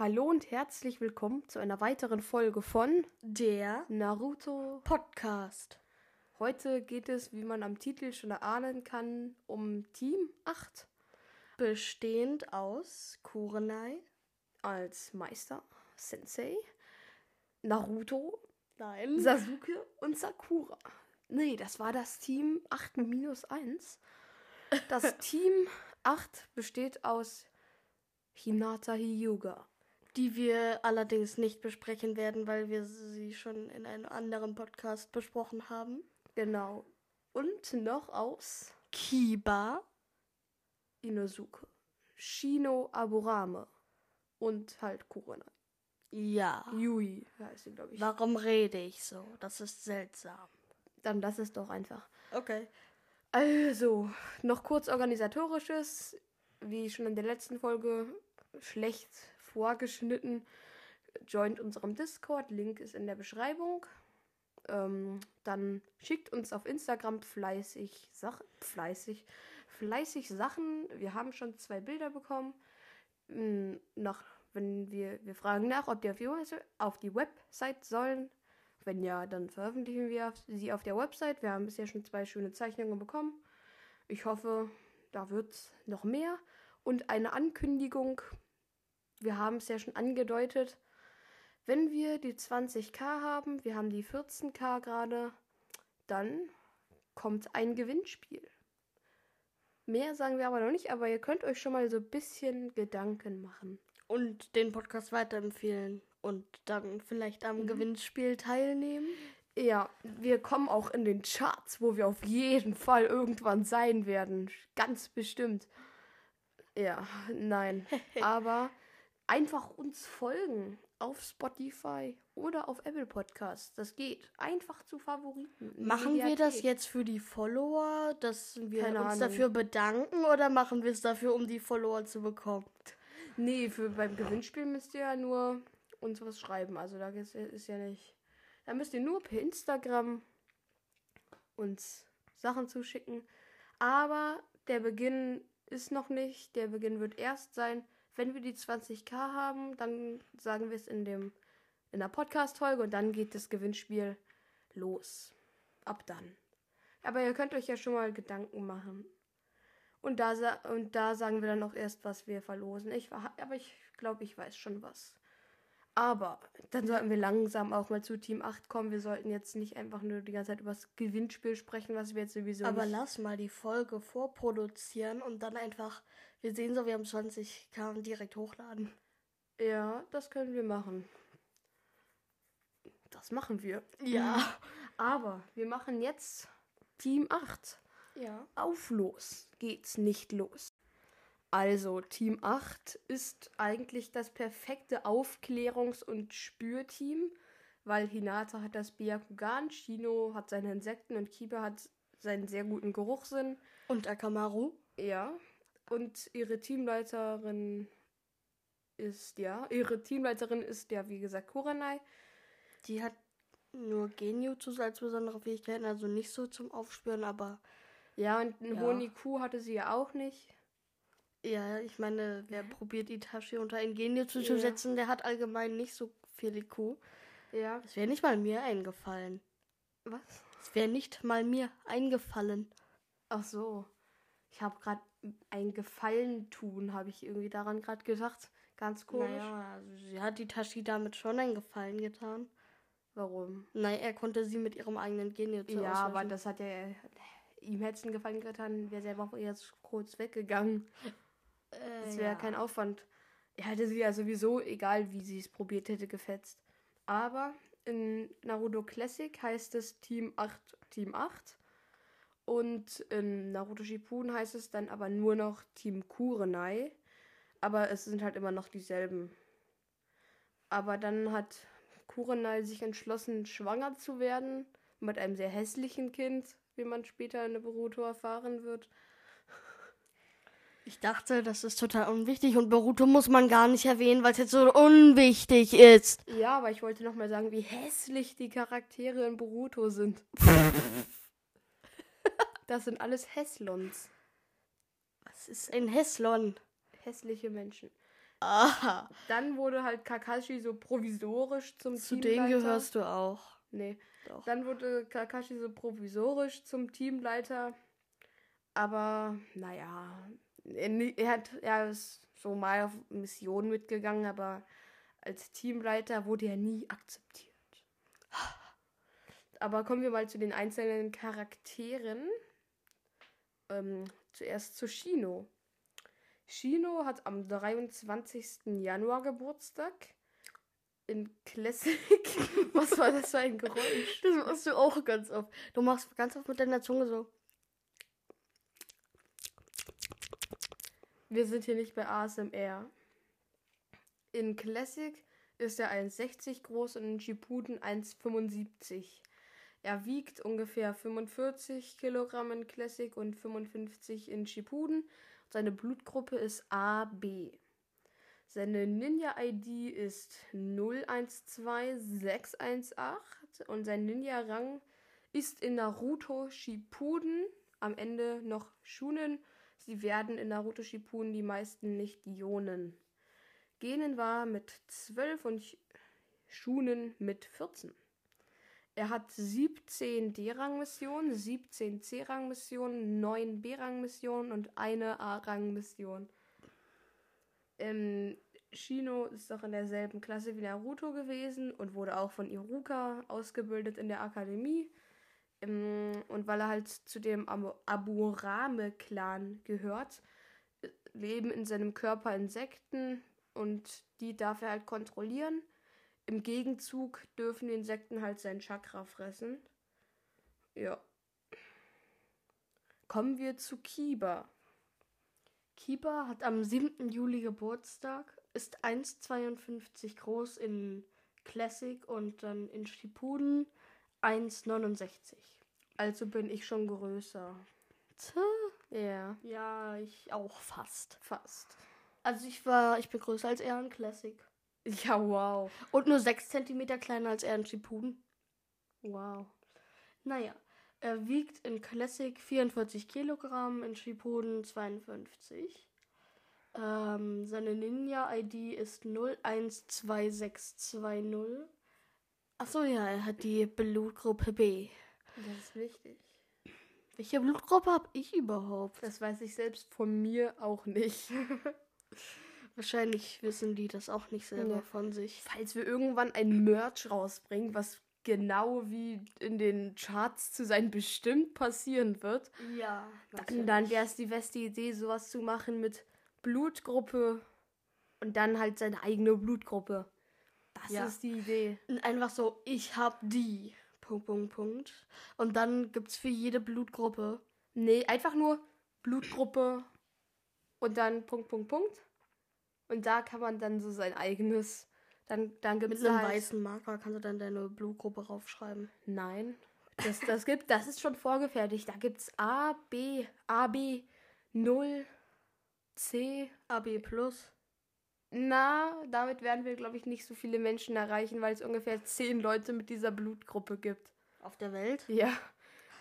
Hallo und herzlich willkommen zu einer weiteren Folge von Der Naruto. Podcast. Heute geht es, wie man am Titel schon erahnen kann, um Team 8 Bestehend aus Kurenai. als Meister, Sensei, Naruto, Nein. Sasuke und Sakura. Nee, das war das Team 8 minus 1. Das Team 8 besteht aus Hinata Hyuga. Die wir allerdings nicht besprechen werden, weil wir sie schon in einem anderen Podcast besprochen haben. Genau. Und noch aus Kiba. Inosuke, Shino Aburame und halt Kurenai. Ja. Yui heißt sie, glaube ich. Warum rede ich so? Das ist seltsam. Dann lass es doch einfach. Okay. Also, noch kurz organisatorisches. Wie schon in der letzten Folge schlecht vorgeschnitten. Joint unserem Discord. Link ist in der Beschreibung. Ähm, dann schickt uns auf Instagram fleißig Sachen. Fleißig. Fleißig Sachen. Wir haben schon zwei Bilder bekommen. Mm, Nach, wenn wir, wir fragen nach, ob die auf die, auf die Website sollen. Wenn ja, dann veröffentlichen wir sie auf der Website. Wir haben bisher schon zwei schöne Zeichnungen bekommen. Ich hoffe, da wird noch mehr. Und eine Ankündigung. Wir haben es ja schon angedeutet. Wenn wir die 20k haben, wir haben die 14k gerade, dann kommt ein Gewinnspiel. Mehr sagen wir aber noch nicht, aber ihr könnt euch schon mal so ein bisschen Gedanken machen. Und den Podcast weiterempfehlen. Und dann vielleicht am Gewinnspiel teilnehmen. Ja, wir kommen auch in den Charts, wo wir auf jeden Fall irgendwann sein werden. Ganz bestimmt. Ja, nein. Aber einfach uns folgen auf Spotify oder auf Apple Podcasts. Das geht. Einfach zu Favoriten. Machen wir das jetzt für die Follower, dass wir Keine uns Ahnung. dafür bedanken oder machen wir es dafür, um die Follower zu bekommen? Nee, für, beim Gewinnspiel müsst ihr ja nur uns was schreiben. Also da ist, ist ja nicht. Da müsst ihr nur per Instagram uns Sachen zuschicken. Aber der Beginn ist noch nicht. Der Beginn wird erst sein, wenn wir die 20k haben. Dann sagen wir es in dem in der Podcast-Folge und dann geht das Gewinnspiel los. Ab dann. Aber ihr könnt euch ja schon mal Gedanken machen. Und da, und da sagen wir dann auch erst, was wir verlosen. Ich, aber ich glaube, ich weiß schon was. Aber dann sollten wir langsam auch mal zu Team 8 kommen. Wir sollten jetzt nicht einfach nur die ganze Zeit über das Gewinnspiel sprechen, was wir jetzt sowieso Aber lass mal die Folge vorproduzieren und dann einfach, wir sehen so, wir haben 20k und direkt hochladen. Ja, das können wir machen. Das machen wir. Ja. Aber wir machen jetzt Team 8. Ja. Auf los geht's nicht los. Also, Team 8 ist eigentlich das perfekte Aufklärungs- und Spürteam, weil Hinata hat das Byakugan, Shino hat seine Insekten und Kiba hat seinen sehr guten Geruchssinn. Und Akamaru? Ja. Und ihre Teamleiterin ist, ja, ihre Teamleiterin ist ja, wie gesagt, Kuranai. Die hat nur Genjutsus als besondere Fähigkeiten, also nicht so zum Aufspüren, aber Ja, und einen Ja. hohen IQ hatte sie ja auch nicht. ja, ich meine, wer probiert Itachi unter ein Genjutsu zu Ja. setzen, der hat allgemein nicht so viel IQ. Ja. Das wäre nicht mal mir eingefallen. Was? Das wäre nicht mal mir eingefallen. Ach so. Ich habe gerade ein Gefallen tun, habe ich irgendwie daran gerade gedacht. Ganz komisch. Naja, also sie hat Itachi damit schon einen Gefallen getan. Warum? Nein, er konnte sie mit ihrem eigenen Genjutsu ja, aber auslöschen. das hat ja ihm hätte es einen Gefallen getan, wäre selber auch jetzt kurz weggegangen. Äh, Das wäre ja. kein Aufwand. Er hätte sie ja sowieso, egal wie sie es probiert hätte, gefetzt. Aber in Naruto Classic heißt es Team 8, Team 8. Und in Naruto Shippuden heißt es dann aber nur noch Team Kurenai. Aber es sind halt immer noch dieselben. Aber dann hat Kurenai sich entschlossen, schwanger zu werden. Mit einem sehr hässlichen Kind, wie man später in Boruto erfahren wird. Ich dachte, das ist total unwichtig und Boruto muss man gar nicht erwähnen, weil es jetzt so unwichtig ist. Ja, aber ich wollte noch mal sagen, wie hässlich die Charaktere in Boruto sind. das sind alles Hässlons. Was ist ein Hässlon? Hässliche Menschen. Aha. Dann wurde halt Kakashi so provisorisch zum Zu Teamleiter. denen gehörst du auch. Nee. Doch. Dann wurde Kakashi so provisorisch zum Teamleiter. Aber, naja, er, er, hat, er ist so mal auf Missionen mitgegangen, aber als Teamleiter wurde er nie akzeptiert. Aber kommen wir mal zu den einzelnen Charakteren. Ähm, zuerst zu Shino. Shino hat am 23. Januar Geburtstag. In Classic. Was war das für ein Geräusch? Das machst du auch ganz oft. Du machst ganz oft mit deiner Zunge so. Wir sind hier nicht bei ASMR. In Classic ist er 1,60 groß und in Shippuden 1,75. Er wiegt ungefähr 45 Kilogramm in Classic und 55 in Shippuden. Seine Blutgruppe ist AB. Seine Ninja-ID ist 012618 und sein Ninja-Rang ist in Naruto Shippuden, am Ende noch Shunen. Sie werden in Naruto Shippuden die meisten nicht Ionen. Genen war mit 12 und Sh- Shunen mit 14. Er hat 17 D-Rang-Missionen, 17 C-Rang-Missionen, 9 B-Rang-Missionen und eine A-Rang-Mission. Ähm, Shino ist doch in derselben Klasse wie Naruto gewesen und wurde auch von Iruka ausgebildet in der Akademie. Ähm, und weil er halt zu dem Abu- Aburame-Clan gehört, leben in seinem Körper Insekten und die darf er halt kontrollieren. Im Gegenzug dürfen die Insekten halt sein Chakra fressen. Ja. Kommen wir zu Kiba. Kiba hat am 7. Juli Geburtstag, ist 1,52 groß in Classic und dann in Shippuden 1,69. Also bin ich schon größer. Tja, Ja, Ja, ich auch fast. fast. Also ich war, ich bin größer als er in Classic. Ja, wow. Und nur 6 cm kleiner als er in Shippuden. Wow. Naja, er wiegt in Classic 44 Kilogramm, in Shippuden 52. Ähm, seine Ninja-ID ist 012620. Achso, ja, er hat die Blutgruppe B. Das ist wichtig. Welche Blutgruppe habe ich überhaupt? Das weiß ich selbst von mir auch nicht. Wahrscheinlich wissen die das auch nicht selber Ja. von sich. Falls wir irgendwann ein Merch rausbringen, was genau wie in den Charts zu sein bestimmt passieren wird, Ja, dann, dann wäre es die beste Idee, sowas zu machen mit Blutgruppe und dann halt seine eigene Blutgruppe. Das Ja. ist die Idee. Einfach so, ich hab die. Punkt, Punkt, Punkt. Und dann gibt's für jede Blutgruppe. Nee, einfach nur Blutgruppe und dann Punkt, Punkt, Punkt. Und da kann man dann so sein eigenes. Dann, dann gibt Mit einem halt, weißen Marker kannst du dann deine Blutgruppe raufschreiben. Nein. Das, das gibt, das ist schon vorgefertigt. Da gibt's A, B, AB 0, C. AB plus. Na, damit werden wir, glaube ich, nicht so viele Menschen erreichen, weil es ungefähr zehn Leute mit dieser Blutgruppe gibt. Auf der Welt. Ja.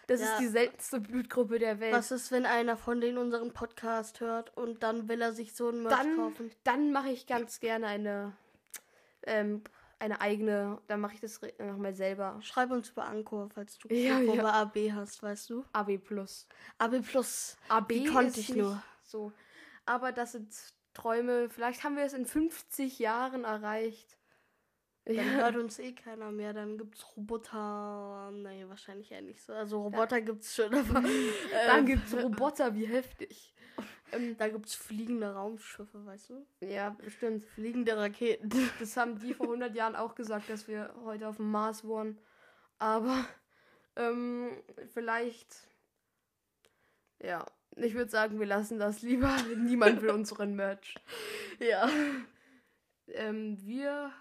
Das Ja. ist die seltenste Blutgruppe der Welt. Was ist, wenn einer von denen unseren Podcast hört und dann will er sich so ein Merch dann kaufen? dann mache ich ganz gerne eine, ähm, eine eigene, dann mache ich das nochmal selber. Schreib uns über Anchor, falls du Ja, ja. AB hast, weißt du? AB plus. AB plus. AB Wie konnte ist ich nur? So. Aber das sind Träume. Vielleicht haben wir es in 50 Jahren erreicht. Dann Ja. hört uns eh keiner mehr. Dann gibt's Roboter. Nee, wahrscheinlich eher nicht so. Also Roboter gibt's schon, aber. Dann ähm, gibt es Roboter, wie heftig. Ähm, Da gibt's fliegende Raumschiffe, weißt du? ja, bestimmt. Fliegende Raketen. Das haben die vor 100 Jahren auch gesagt, dass wir heute auf dem Mars waren. Aber ähm, vielleicht, ja, ich würde sagen, wir lassen das lieber. Niemand will unseren Merch. Ja. Ähm, wir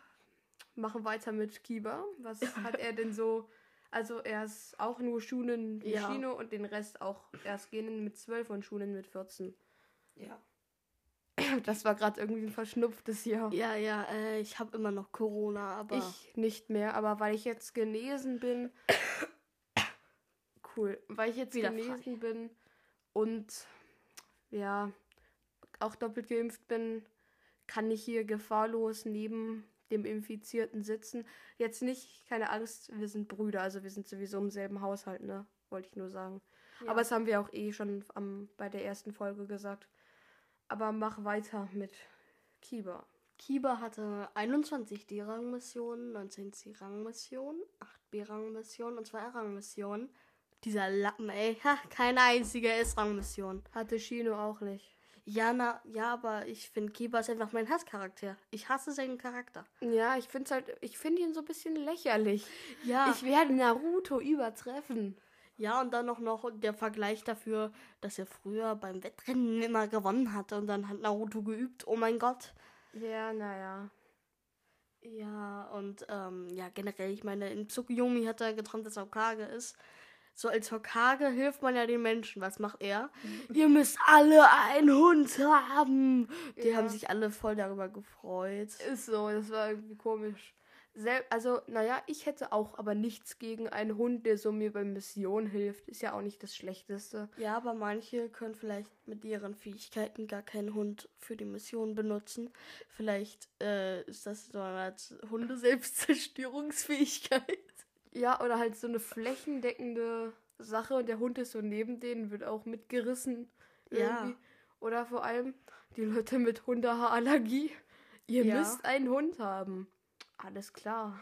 machen weiter mit Kiba. Was hat er denn so? Also er ist auch nur Schunen wie Ja. Shino und den Rest auch erst Genen mit 12 und Schunen mit 14. Ja. Das war gerade irgendwie ein verschnupftes Jahr. Ja, ja, äh, ich habe immer noch Corona, aber. Ich nicht mehr, aber weil ich jetzt genesen bin. Cool. Weil ich jetzt Wieder genesen bin und ja, auch doppelt geimpft bin, kann ich hier gefahrlos neben dem Infizierten sitzen. Jetzt nicht, keine Angst, wir sind Brüder, also wir sind sowieso im selben Haushalt, ne? Wollte ich nur sagen. Ja. Aber das haben wir auch eh schon am, bei der ersten Folge gesagt. Aber mach weiter mit Kiba. Kiba hatte 21 D-Rang-Missionen, 19 C-Rang-Missionen, 8 B-Rang-Missionen und 2 R-Rang-Missionen. Dieser Lappen, ey, ha, keine einzige S-Rang-Mission. Hatte Shino auch nicht. Ja, na, ja, aber ich finde Kiba ist einfach mein Hasscharakter. Ich hasse seinen Charakter. Ja, ich finde halt, ich finde ihn so ein bisschen lächerlich. Ja. Ich werde Naruto übertreffen. ja, und dann noch, noch der Vergleich dafür, dass er früher beim Wettrennen immer gewonnen hatte und dann hat Naruto geübt. Oh mein Gott. Ja, naja. Ja, und ähm, ja, generell, ich meine, in Tsukuyomi hat er geträumt, dass er Hokage ist. So als Hokage hilft man ja den Menschen. Was macht er? Ihr müsst alle einen Hund haben. Die Ja. haben sich alle voll darüber gefreut. Ist so, das war irgendwie komisch. Sel also, naja, ich hätte auch aber nichts gegen einen Hund, der so mir bei Mission hilft. Ist ja auch nicht das Schlechteste. Ja, aber manche können vielleicht mit ihren Fähigkeiten gar keinen Hund für die Mission benutzen. Vielleicht äh, ist das so eine Art Hunde-Selbstzerstörungsfähigkeit. Ja, oder halt so eine flächendeckende Sache und der Hund ist so neben denen, wird auch mitgerissen. Ja. Irgendwie. Oder vor allem die Leute mit Hundehaarallergie. Ihr Ja. müsst einen Hund haben. Alles klar.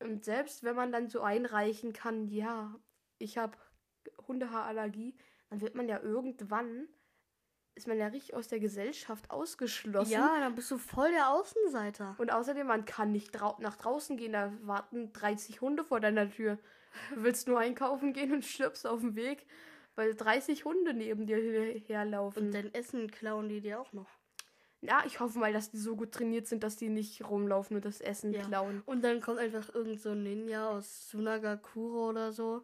Und selbst wenn man dann so einreichen kann, ja, ich habe Hundehaarallergie, dann wird man ja irgendwann, ist man ja richtig aus der Gesellschaft ausgeschlossen. Ja, dann bist du voll der Außenseiter. Und außerdem, man kann nicht drau nach draußen gehen, da warten 30 Hunde vor deiner Tür. Du willst nur einkaufen gehen und stirbst auf dem Weg, weil 30 Hunde neben dir herlaufen. Und dein Essen klauen die dir auch noch. ja, ich hoffe mal, dass die so gut trainiert sind, dass die nicht rumlaufen und das Essen Ja. klauen. Und dann kommt einfach irgend so ein Ninja aus Sunagakure oder so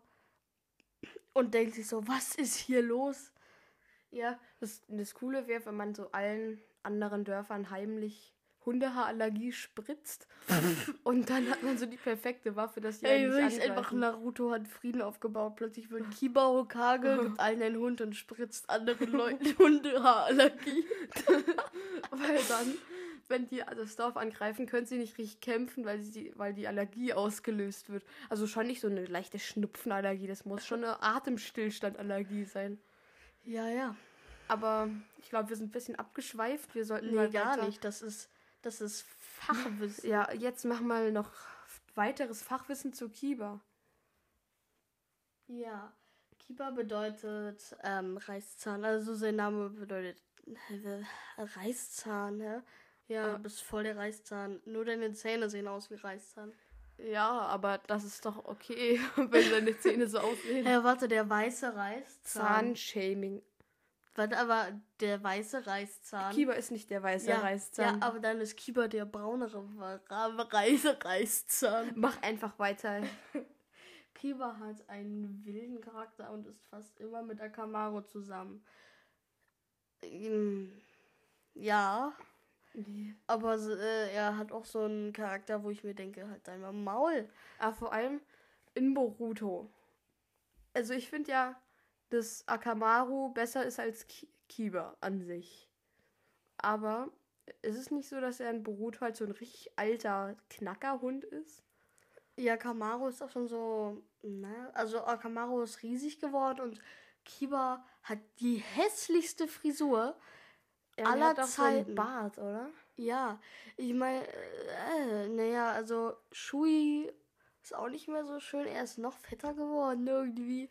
und denkt sich so, was ist hier los? Ja, das, das Coole wäre, wenn man so allen anderen Dörfern heimlich Hundehaarallergie spritzt und dann hat man so die perfekte Waffe, dass die Ey, wirklich einfach. Naruto hat Frieden aufgebaut. Plötzlich wird Kiba Hokage, gibt allen einen Hund und spritzt anderen Leuten Hundehaarallergie. Weil dann, wenn die das Dorf angreifen, können sie nicht richtig kämpfen, weil, sie, weil die Allergie ausgelöst wird. Also schon nicht so eine leichte Schnupfenallergie, das muss schon eine Atemstillstandallergie sein. Ja, ja. Aber ich glaube, wir sind ein bisschen abgeschweift. Wir sollten Nee, mal gar nicht. Das ist, das ist Fachwissen. Ja, jetzt machen wir noch weiteres Fachwissen zu Kiba. Ja, Kiba bedeutet ähm, Reißzahn. Also sein Name bedeutet Reißzahn, hä? Ja, Ja. du bist voll der Reißzahn. Nur deine Zähne sehen aus wie Reißzahn. Ja, aber das ist doch okay, wenn deine Zähne so aussehen. Ja, warte, der weiße Reißzahn. Zahnshaming. Warte, aber der weiße Reißzahn. Kiba ist nicht der weiße ja, Reißzahn. Ja, aber dann ist Kiba der braunere Ra- Reiße Reißzahn. Mach einfach weiter. Kiba hat einen wilden Charakter und ist fast immer mit Akamaru zusammen. Ähm, Ja, aber so, äh, er hat auch so einen Charakter, wo ich mir denke, halt einmal Maul. Aber vor allem in Boruto. Also ich finde ja, dass Akamaru besser ist als Ki Kiba an sich. Aber ist es nicht so, dass er in Boruto halt so ein richtig alter Knackerhund ist? Ja, Kamaru ist auch schon so, na, also Akamaru ist riesig geworden und Kiba hat die hässlichste Frisur. Er Aller hat auch so Zeiten. Bart, oder? Ja, ich meine, äh, naja, also Shui ist auch nicht mehr so schön. Er ist noch fetter geworden irgendwie.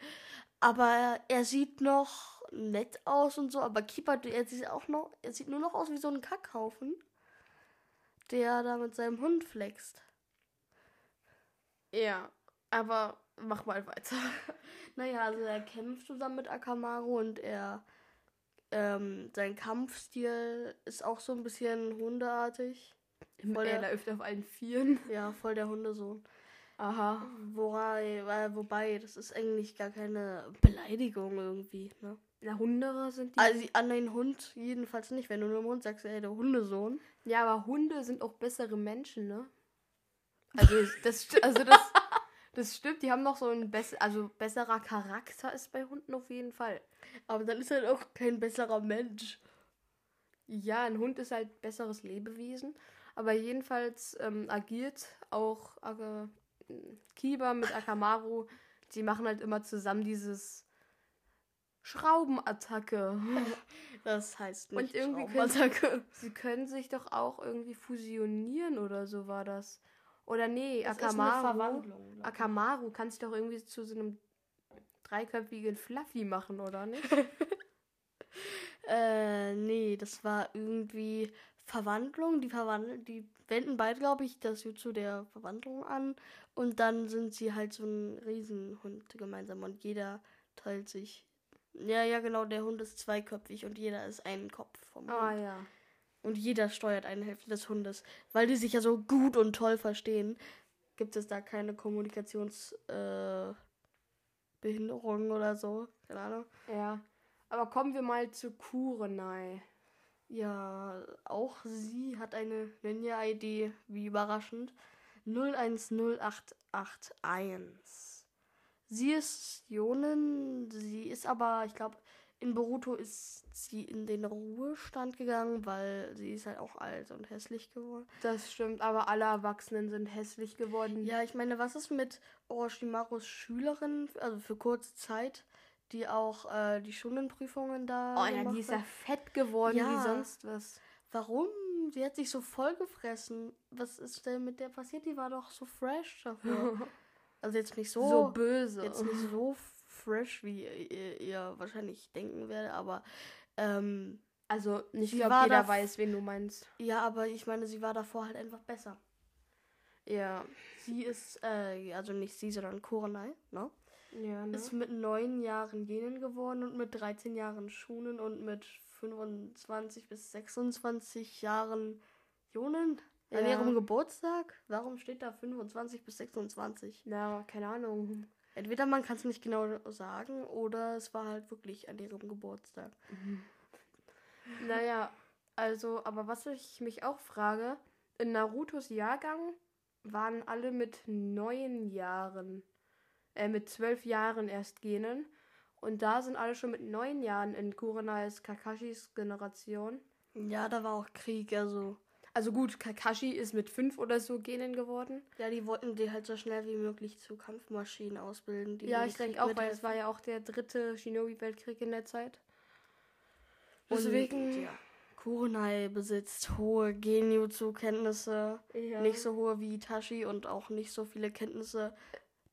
Aber er sieht noch nett aus und so. Aber Kiba, er sieht auch noch, er sieht nur noch aus wie so ein Kackhaufen, der da mit seinem Hund flext. Ja, aber mach mal weiter. Naja, also er kämpft zusammen mit Akamaru und er, ähm, sein Kampfstil ist auch so ein bisschen hundeartig. Voll er läuft auf allen Vieren. Ja, voll der Hundesohn. Aha. Wobei, äh, wobei, das ist eigentlich gar keine Beleidigung irgendwie, ne? Na, Hunderer sind die. Also an den Hund jedenfalls nicht, wenn du nur im Hund sagst, ey, der Hundesohn. ja, aber Hunde sind auch bessere Menschen, ne? Also das, also das, das stimmt, die haben noch so ein besser, also besserer Charakter ist bei Hunden auf jeden Fall. Aber dann ist er auch kein besserer Mensch. Ja, ein Hund ist halt besseres Lebewesen. Aber jedenfalls ähm, agiert auch äh, Kiba mit Akamaru. Die machen halt immer zusammen dieses Schraubenattacke. Das heißt nicht Und irgendwie können sie, können sich doch auch irgendwie fusionieren oder so war das. Oder nee, Das ist eine Akamaru. Akamaru kann sich doch irgendwie zu so einem dreiköpfigen Fluffy machen, oder nicht? Äh, nee, das war irgendwie Verwandlung. Die verwandeln, die wenden beide, glaube ich, das Jutsu der Verwandlung an. Und dann sind sie halt so ein Riesenhund gemeinsam und jeder teilt sich. Ja, ja, genau, der Hund ist zweiköpfig und jeder ist ein Kopf vom ah Hund. ja. Und jeder steuert eine Hälfte des Hundes. Weil die sich ja so gut und toll verstehen, gibt es da keine Kommunikationsbehinderung äh, oder so. Keine Ahnung. Ja. Aber kommen wir mal zu Kurenai. Ja, auch sie hat eine Ninja-ID, wie überraschend. 010881. Sie ist Jonen, sie ist aber, ich glaube, in Boruto ist sie in den Ruhestand gegangen, weil sie ist halt auch alt und hässlich geworden. Das stimmt, aber alle Erwachsenen sind hässlich geworden. Ja, ich meine, was ist mit Orochimarus Schülerin, also für kurze Zeit, die auch äh, die Stundenprüfungen da Oh ja, die ist ja fett geworden Ja. wie sonst was. Warum? Sie hat sich so voll gefressen. Was ist denn mit der passiert? Die war doch so fresh davor. also jetzt nicht so, So, böse. jetzt nicht so fresh, wie ihr, ihr wahrscheinlich denken werdet, aber ähm, Also, ich glaube, jeder weiß, wen du meinst. ja, aber ich meine, sie war davor halt einfach besser. Ja. Sie ist, äh, also nicht sie, sondern Kurenai, ne? Ja, ne? Ist mit neun Jahren Genen geworden und mit 13 Jahren Schunen und mit 25 bis 26 Jahren Jonen. An Ja. ihrem Geburtstag? Warum steht da 25 bis 26? Na, keine Ahnung. Entweder man kann es nicht genau sagen oder es war halt wirklich an ihrem Geburtstag. Naja, also, aber was ich mich auch frage, in Narutos Jahrgang waren alle mit neun Jahren, äh, mit zwölf Jahren erst Genen. Und da sind alle schon mit neun Jahren in Kurenais Kakashis Generation. Ja, da war auch Krieg, also. Also gut, Kakashi ist mit fünf oder so Genen geworden. Ja, die wollten die halt so schnell wie möglich zu Kampfmaschinen ausbilden. Die ja, ich denke auch, weil es war ja auch der dritte Shinobi-Weltkrieg in der Zeit. Und, Deswegen- ja, Kurenai besitzt hohe Genjutsu-Kenntnisse. Ja. Nicht so hohe wie Itachi und auch nicht so viele Kenntnisse,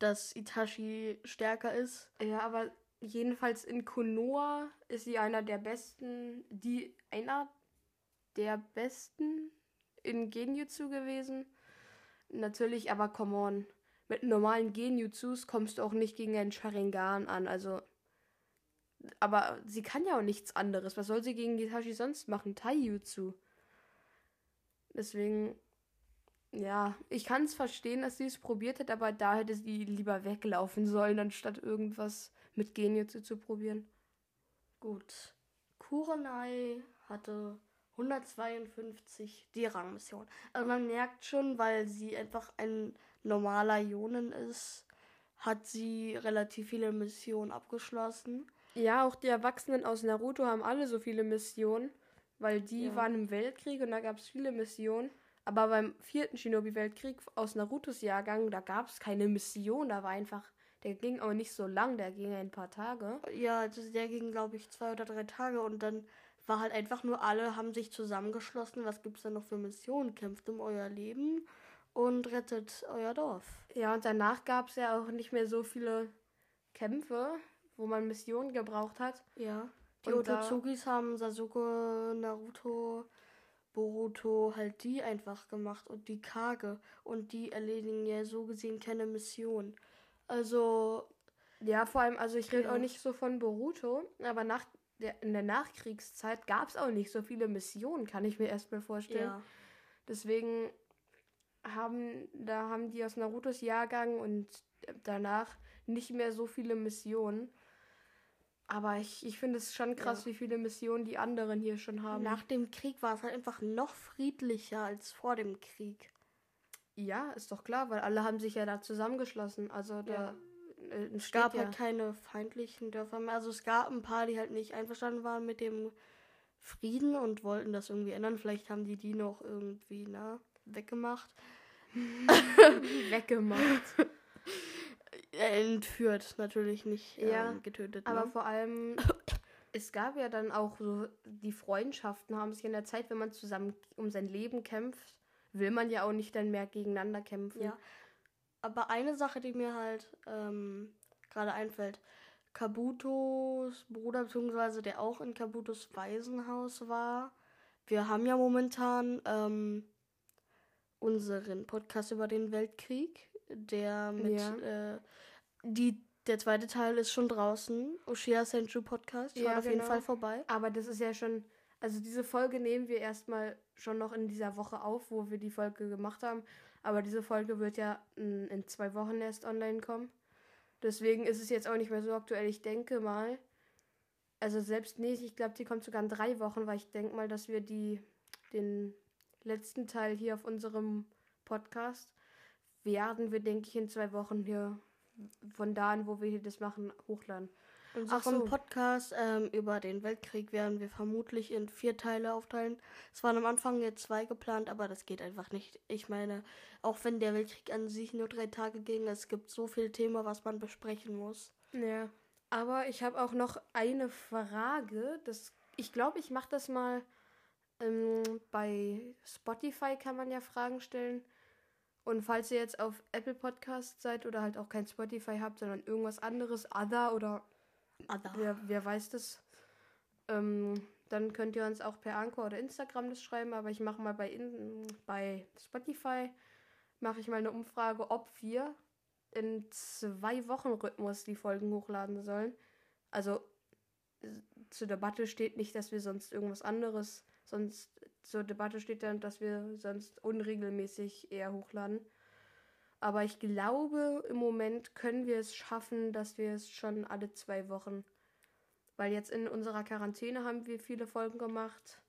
dass Itachi stärker ist. Ja, aber jedenfalls in Konoha ist sie einer der besten, die einer der besten in Genjutsu gewesen. Natürlich, aber come on. Mit normalen Genjutsus kommst du auch nicht gegen einen Sharingan an, also. Aber sie kann ja auch nichts anderes. Was soll sie gegen Itachi sonst machen? Taijutsu. Deswegen, ja, ich kann es verstehen, dass sie es probiert hat, aber da hätte sie lieber weglaufen sollen, anstatt irgendwas mit Genjutsu zu probieren. Gut. Kurenai hatte 152 die Rangmission. Also man merkt schon, weil sie einfach ein normaler Jonen ist, hat sie relativ viele Missionen abgeschlossen. Ja, auch die Erwachsenen aus Naruto haben alle so viele Missionen, weil die Ja. waren im Weltkrieg und da gab es viele Missionen. Aber beim vierten Shinobi-Weltkrieg aus Narutos Jahrgang, da gab es keine Mission, da war einfach, der ging auch nicht so lang, der ging ein paar Tage. Ja, also der ging, glaube ich, zwei oder drei Tage und dann war halt einfach nur alle haben sich zusammengeschlossen. Was gibt's denn noch für Missionen? Kämpft um euer Leben und rettet euer Dorf. Ja, und danach gab es ja auch nicht mehr so viele Kämpfe, wo man Missionen gebraucht hat. Ja. Die Otozugis haben Sasuke, Naruto, Boruto halt die einfach gemacht und die Kage. Und die erledigen ja so gesehen keine Mission. Also, Ja, vor allem, also ich rede Ja. auch nicht so von Boruto, aber nach der, in der Nachkriegszeit gab es auch nicht so viele Missionen, kann ich mir erstmal vorstellen. ja. Deswegen haben, da haben die aus Narutos Jahrgang und danach nicht mehr so viele Missionen. Aber ich, ich finde es schon krass, Ja. wie viele Missionen die anderen hier schon haben. Nach dem Krieg war es halt einfach noch friedlicher als vor dem Krieg. ja, ist doch klar, weil alle haben sich ja da zusammengeschlossen. Also da äh, Es gab ja. halt keine feindlichen Dörfer mehr. Also es gab ein paar, die halt nicht einverstanden waren mit dem Frieden und wollten das irgendwie ändern. Vielleicht haben die die noch irgendwie, na, weggemacht. Weggemacht. Entführt, natürlich nicht Ja, ähm, getötet. Aber ne? vor allem, es gab ja dann auch so, die Freundschaften haben sich in der Zeit, wenn man zusammen um sein Leben kämpft, will man ja auch nicht dann mehr gegeneinander kämpfen. Ja. Aber eine Sache, die mir halt ähm, gerade einfällt, Kabutos Bruder, beziehungsweise der auch in Kabutos Waisenhaus war. Wir haben ja momentan ähm, unseren Podcast über den Weltkrieg, der mit Ja. äh, die der zweite Teil ist schon draußen. Oshia Senju Podcast. Schaut Ja, auf jeden genau. Fall vorbei. Aber das ist ja schon, also diese Folge nehmen wir erstmal schon noch in dieser Woche auf, wo wir die Folge gemacht haben. Aber diese Folge wird ja in, in zwei Wochen erst online kommen. Deswegen ist es jetzt auch nicht mehr so aktuell. Ich denke mal, also selbst nee, ich glaube, die kommt sogar in drei Wochen, weil ich denke mal, dass wir die, den letzten Teil hier auf unserem Podcast werden wir, denke ich, in zwei Wochen hier von da an, wo wir hier das machen, hochladen. Unseren Ach so. Podcast ähm, über den Weltkrieg werden wir vermutlich in vier Teile aufteilen. Es waren am Anfang jetzt zwei geplant, aber das geht einfach nicht. Ich meine, auch wenn der Weltkrieg an sich nur drei Tage ging, es gibt so viel Thema, was man besprechen muss. Ja, aber ich habe auch noch eine Frage. Das, ich glaube, ich mache das mal ähm, bei Spotify kann man ja Fragen stellen. Und falls ihr jetzt auf Apple Podcast seid oder halt auch kein Spotify habt, sondern irgendwas anderes, Other oder Aber wer, wer weiß das, ähm, dann könnt ihr uns auch per Anchor oder Instagram das schreiben. Aber ich mache mal bei, in, bei Spotify, mache ich mal eine Umfrage, ob wir in zwei Wochen Rhythmus die Folgen hochladen sollen. Also äh, zur Debatte steht nicht, dass wir sonst irgendwas anderes, sonst zur Debatte steht dann, dass wir sonst unregelmäßig eher hochladen. Aber ich glaube, im Moment können wir es schaffen, dass wir es schon alle zwei Wochen. Weil jetzt in unserer Quarantäne haben wir viele Folgen gemacht.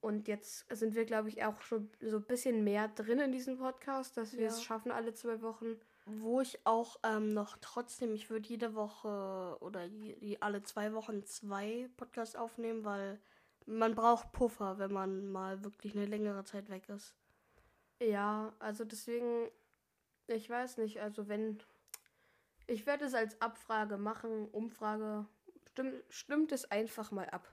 Und jetzt sind wir, glaube ich, auch schon so ein bisschen mehr drin in diesem Podcast, dass wir Ja. es schaffen, alle zwei Wochen. wo ich auch ähm, noch trotzdem, ich würde jede Woche oder je, alle zwei Wochen zwei Podcasts aufnehmen, weil man braucht Puffer, wenn man mal wirklich eine längere Zeit weg ist. Ja, also deswegen, ich weiß nicht, also wenn. Ich werde es als Abfrage machen, Umfrage. Stimmt, stimmt es einfach mal ab.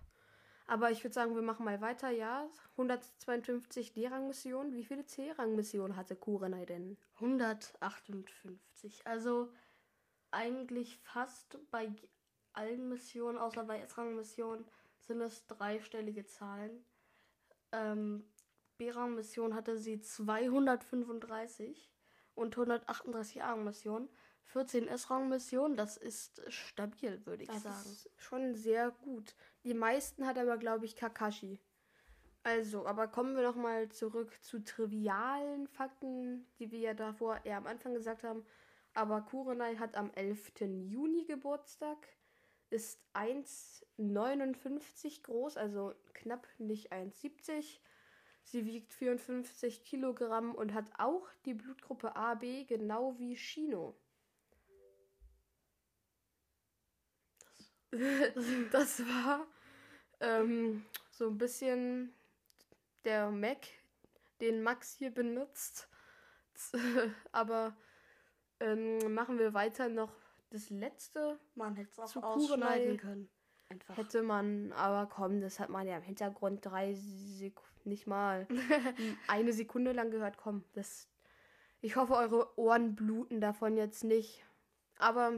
Aber ich würde sagen, wir machen mal weiter, ja. 152 D-Rang-Missionen. Wie viele C-Rang-Missionen hatte Kurenai denn? 158. Also eigentlich fast bei allen Missionen, außer bei S-Rang-Missionen, sind es dreistellige Zahlen. Ähm, B-Rang-Mission hatte sie 235 und 138 A-Rang-Missionen. 14 S-Rang-Missionen, das ist stabil, würde ich Das sagen. ist schon sehr gut. Die meisten hat aber, glaube ich, Kakashi. Also, aber kommen wir noch mal zurück zu trivialen Fakten, die wir ja davor eher am Anfang gesagt haben. Aber Kurenai hat am 11. Juni Geburtstag, ist 1,59 groß, also knapp nicht 1,70. Sie wiegt 54 Kilogramm und hat auch die Blutgruppe AB, genau wie Shino. das war ähm, so ein bisschen der Mac, den Max hier benutzt. Aber ähm, machen wir weiter noch das letzte. Man hätte es auch ausschneiden können. Einfach. Hätte man, aber komm, das hat man ja im Hintergrund drei Sekunden, nicht mal eine Sekunde lang gehört. Komm, das. Ich hoffe, eure Ohren bluten davon jetzt nicht. Aber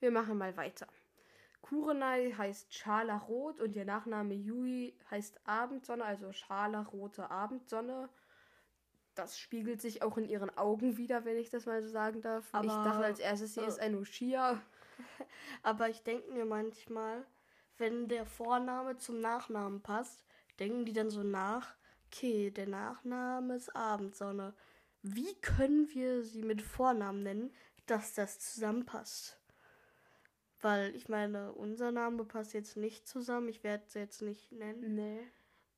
wir machen mal weiter. Kurenai heißt Scharlachrot und ihr Nachname Yui heißt Abendsonne, also scharlachrote Abendsonne. Das spiegelt sich auch in ihren Augen wieder, wenn ich das mal so sagen darf. ich Aber- dachte als erstes, sie äh, ist ein Ushia. Aber ich denke mir manchmal, wenn der Vorname zum Nachnamen passt, denken die dann so nach, okay, der Nachname ist Abendsonne. Wie können wir sie mit Vornamen nennen, dass das zusammenpasst? Weil ich meine, unser Name passt jetzt nicht zusammen. Ich werde es jetzt nicht nennen. Nee.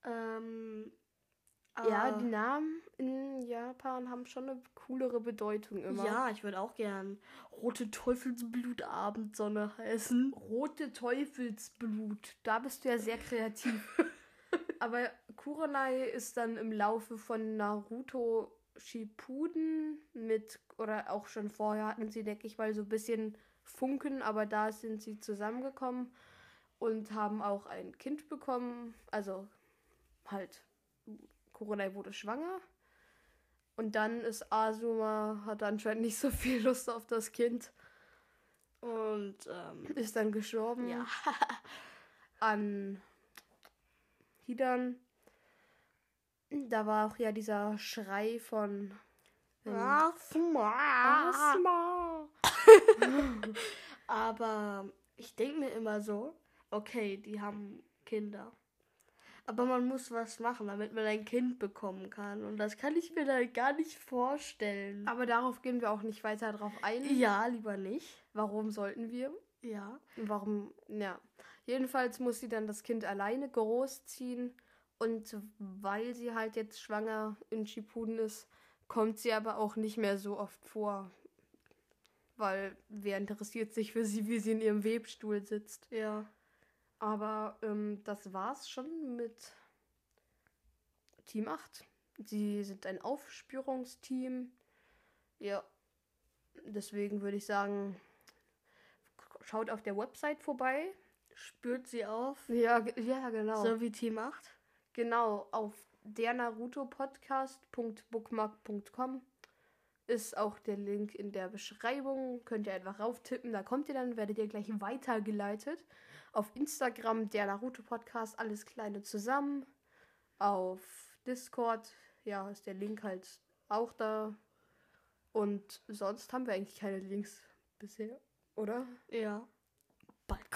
Ähm, Ja, Ah, die Namen in Japan haben schon eine coolere Bedeutung immer. ja, ich würde auch gern Rote Teufelsblut-Abendsonne heißen. Rote Teufelsblut. Da bist du ja sehr kreativ. Aber Kurenai ist dann im Laufe von Naruto Shippuden mit, oder auch schon vorher hatten sie, denke ich mal, so ein bisschen Funken, aber da sind sie zusammengekommen und haben auch ein Kind bekommen. Also halt, Kurenai wurde schwanger. Und dann ist Asuma, hat anscheinend nicht so viel Lust auf das Kind, Und, ähm, ist dann gestorben ja. an Hidan. Da war auch ja dieser Schrei von ähm, Asma. Asma. Aber ich denke mir immer so, okay, die haben Kinder. Aber man muss was machen, damit man ein Kind bekommen kann. Und das kann ich mir dann gar nicht vorstellen. Aber darauf gehen wir auch nicht weiter drauf ein. Ja, lieber nicht. Warum sollten wir? Ja. Warum? Ja. Jedenfalls muss sie dann das Kind alleine großziehen. Und weil sie halt jetzt schwanger in Shippuden ist, kommt sie aber auch nicht mehr so oft vor. Weil wer interessiert sich für sie, wie sie in ihrem Webstuhl sitzt? Ja. Aber ähm, das war's schon mit Team 8. Sie sind ein Aufspürungsteam. Ja. Deswegen würde ich sagen, schaut auf der Website vorbei. Spürt sie auf. Ja, ja genau. So wie Team 8. Genau, auf der Naruto Podcast.bookmark.com ist auch der Link in der Beschreibung. Könnt ihr einfach rauftippen, da kommt ihr dann, werdet ihr gleich weitergeleitet. Auf Instagram der Naruto Podcast, alles kleine zusammen. Auf Discord, ja, ist der Link halt auch da. Und sonst haben wir eigentlich keine Links bisher, oder? Ja.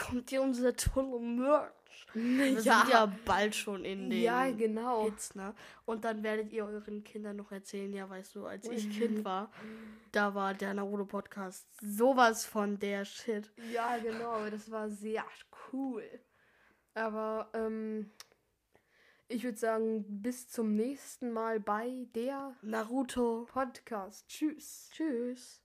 Kommt ja unser tolle Merch. Wir Ja. sind ja bald schon in den Ja, genau. Hits, ne? Und dann werdet ihr euren Kindern noch erzählen, ja, weißt du, als ich Kind war, da war der Naruto Podcast sowas von der Shit. Ja, genau, das war sehr cool. Aber ähm, ich würde sagen, bis zum nächsten Mal bei der Naruto. Podcast. Tschüss. Tschüss.